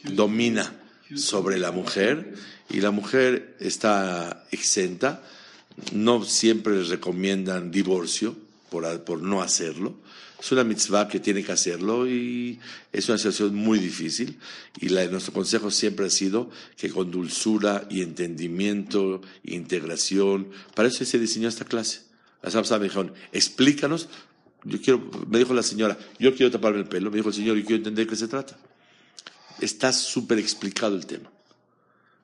domina sobre la mujer y la mujer está exenta. No siempre les recomiendan divorcio por, por no hacerlo. Es una mitzvah que tiene que hacerlo y es una situación muy difícil. Y la- nuestro consejo siempre ha sido que con dulzura y entendimiento, integración, para eso se diseñó esta clase. Las Absas me dijeron, explícanos yo quiero, me dijo la señora, yo quiero taparme el pelo. Me dijo el señor, yo quiero entender de qué se trata. Está súper explicado el tema.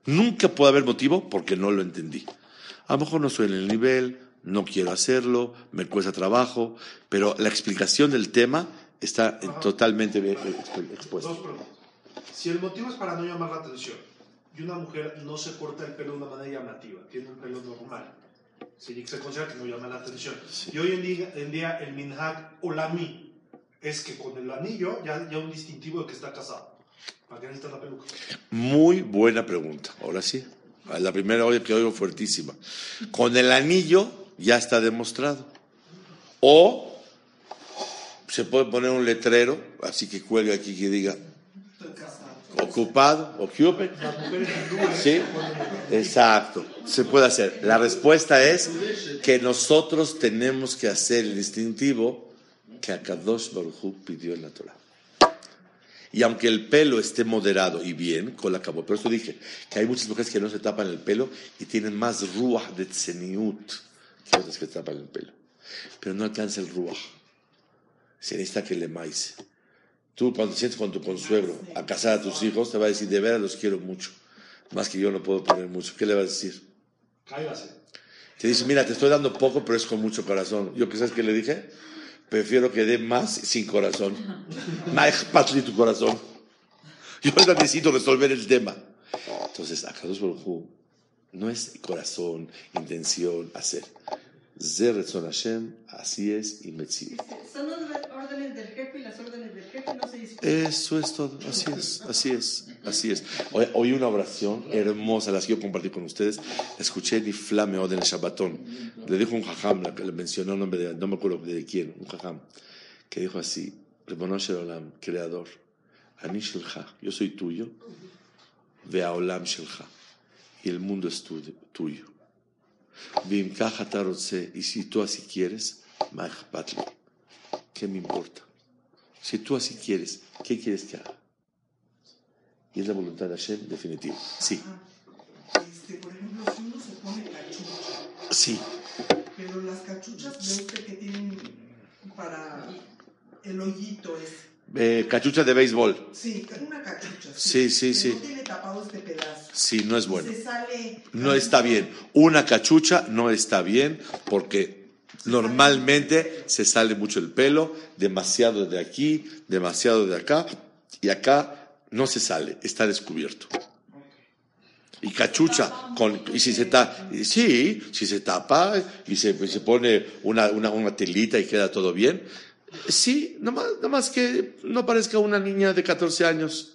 Nunca puede haber motivo porque no lo entendí. A lo mejor no soy en el nivel, no quiero hacerlo, me cuesta trabajo, pero la explicación del tema está en- totalmente expuesta.
Dos preguntas. Si el motivo es para no llamar la atención y una mujer no se corta el pelo de una manera llamativa, tiene un pelo normal, se, se considera que no llama la atención. Y hoy en día, en día el minhag olami es que con el anillo ya, ya un distintivo de que está casado. ¿Para qué necesita la peluca?
Muy buena pregunta. Ahora sí. La primera hoy que oigo fuertísima. Con el anillo ya está demostrado. O se puede poner un letrero, así que cuelga aquí que diga ocupado,
hindúes
Sí, exacto. Se puede hacer. La respuesta es que nosotros tenemos que hacer el distintivo que Akadosh Baruj pidió en la Torah. Y aunque el pelo esté moderado y bien, con la cabo, por eso dije que hay muchas mujeres que no se tapan el pelo y tienen más ruach de tzeniut que otras que tapan el pelo. Pero no alcanza el ruach. Se necesita que le maíz. Tú cuando te sientes con tu consuegro a casar a tus hijos, te va a decir, de veras los quiero mucho. Más que yo no puedo poner mucho. ¿Qué le vas a decir?
Cáigase.
Te dice, mira, te estoy dando poco, pero es con mucho corazón. ¿Yo qué sabes qué le dije? Prefiero que dé más sin corazón. Patli tu corazón. Yo necesito resolver el tema. Entonces, Baruj Hu no es corazón, intención, hacer. Zeretzon Hashem, así es y Metzi.
Son las órdenes del jefe y las órdenes del jefe no se discuten.
Eso es todo, así es, así es, así es. Hoy, oí una oración hermosa, la quiero compartir con ustedes. Escuché ni flame en el Shabbatón. Le dijo un jajam, le mencionó el nombre de, no me acuerdo de quién, un jajam, que dijo así, Rebono Shel Olam, creador, Ani Shelcha, yo soy tuyo, Vea Olam Shelcha, y el mundo es tu- tuyo. Y si tú así quieres. ¿qué me importa? Si tú así quieres, ¿qué quieres que haga? Y es la voluntad de Hashem definitiva. Sí,
Este, por ejemplo, si uno se pone cachucha,
sí.
pero las cachuchas ve usted que tienen para el hoyito es.
Eh, cachucha de béisbol.
Sí, una cachucha.
Sí, sí, sí.
No tiene tapado este pedazo.
Sí, no es bueno.
Se sale.
No está bien. Una cachucha no está bien porque normalmente se sale mucho el pelo, demasiado de aquí, demasiado de acá, y acá no se sale, está descubierto. Y cachucha, con, y si se tapa, sí, si se tapa y se, se pone una, una, una telita y queda todo bien, sí, nomás, nomás que no parezca una niña de 14 años.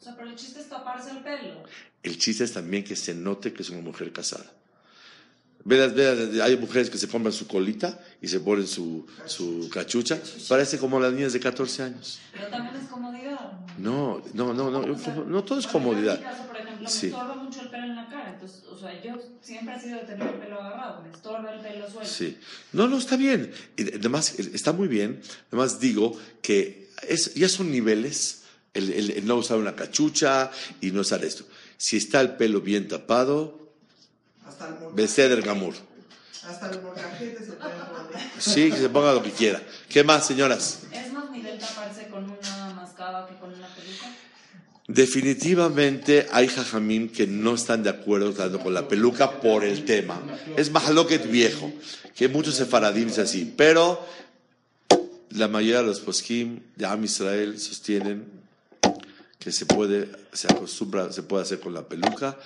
O sea, pero el chiste es taparse el pelo.
El chiste es también que se note que es una mujer casada. Veas, veas, hay mujeres que se compran su colita y se ponen su, su cachucha. Parece como las niñas de 14 años.
Pero también es comodidad.
No, no, no, no, no todo es comodidad.
Ejemplo,
Sí.
me estorba mucho el pelo en la cara. Entonces, o sea, yo siempre he sido de tener el pelo agarrado. Me estorba el pelo suelto.
Sí. No, no, está bien. Y además, está muy bien. Además, digo que es, ya son niveles. El, el- el no usar una cachucha y no usar esto. Si está el pelo bien tapado,
Hasta el molcajete.
Beseder Gamur.
Hasta el molcajete se puede poner.
Sí, que se ponga lo que quiera. ¿Qué más, señoras?
¿Es más nivel taparse con una mascada que con una?
Definitivamente hay jajamim que no están de acuerdo tanto con la peluca por el tema. Es mahaloket viejo, que muchos sefaradim es así. Pero la mayoría de los poskim de Am Israel sostienen que se puede, se acostumbra, se puede hacer con la peluca.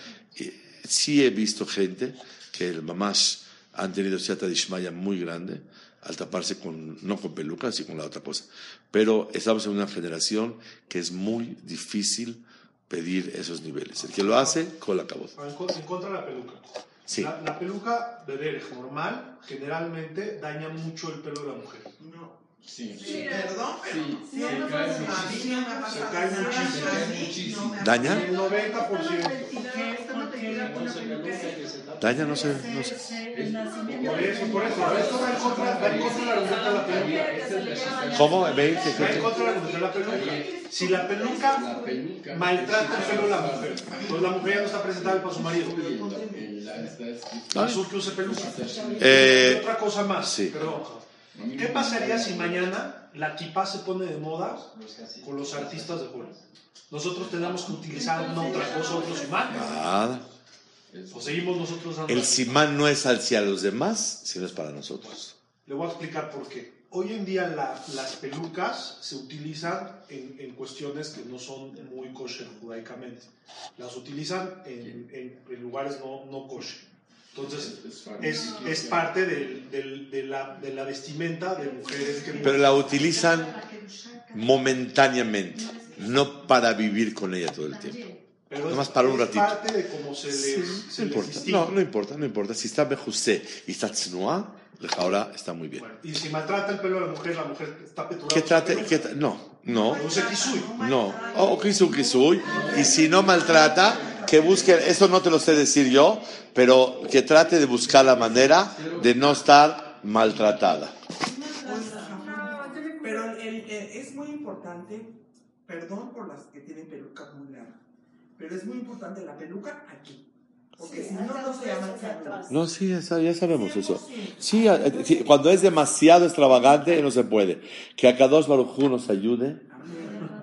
Sí he visto gente que el mamash han tenido cierta dishmaya muy grande al taparse con, no con peluca, sino con la otra cosa. Pero estamos en una generación que es muy difícil pedir esos niveles. El que lo hace, con la cabot.
En con- en contra de la peluca.
Sí.
La, la peluca de derech normal generalmente daña mucho el pelo de la mujer.
No.
Sí.
Sí.
Perdón, pero.
Sí,
sí,
se
no,
cae
no, a mí no me ha
Se
pasado.
cae
Sí,
muchísimo.
no ha
¿Daña?
El 90%.
Está una peluca con una peluca.
Daña, no sé, no sé.
Por eso, por eso. Esto va en contra, va en contra de la voluntad de la peluca.
¿Cómo? ¿Veis?
Va en contra de la voluntad de la peluca. Si la peluca maltrata el pelo de la mujer, pues la mujer ya no está presentable para su marido.
Escrito.
Azul que use peluca.
Eh,
otra cosa más,
sí.
perdón. ¿Qué pasaría si mañana la kippah se pone de moda con los artistas de Hollywood? Nosotros tenemos que utilizar una otra cosa, otro simán.
Nada.
O seguimos nosotros dando.
El simán no es hacia los demás, sino es para nosotros.
Le voy a explicar por qué. Hoy en día la- las pelucas se utilizan en, en cuestiones que no son muy kosher judaicamente. Las utilizan en, en- en lugares no, no kosher. Entonces, es, es parte del- del- de, la, de la vestimenta de mujeres que...
Pero la utilizan momentáneamente, no para vivir con ella todo el tiempo.
Pero
Nomás para un ratito.
parte de cómo se les,
Sí,
se
no
les
importa.
distingue.
No, no importa, no importa. Si está bejusé y está tznuá, ahora está muy bien.
Bueno, y si maltrata el pelo de la mujer, la mujer está peturada.
¿Qué trate? qué tra- no, no, no. Oh, kisu, kisui. Y si no maltrata, que busque, eso no te lo sé decir yo, pero que trate de buscar la manera de no estar maltratada.
Pero el- el- es muy importante, perdón por las que tienen peluca muy larga, pero es muy importante la peluca aquí. Porque si no, no se llama.
No, sí, ya, sa- ya sabemos eso. Sí, a- eh, sí, cuando es demasiado extravagante no se puede. Que a Kadosh Baruj Hu nos ayude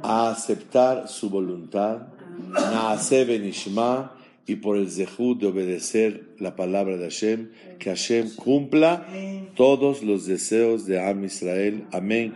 a aceptar su voluntad, Naase Benishma, y por el zehut de obedecer la palabra de Hashem, que Hashem cumpla todos los deseos de Am Israel. Amén.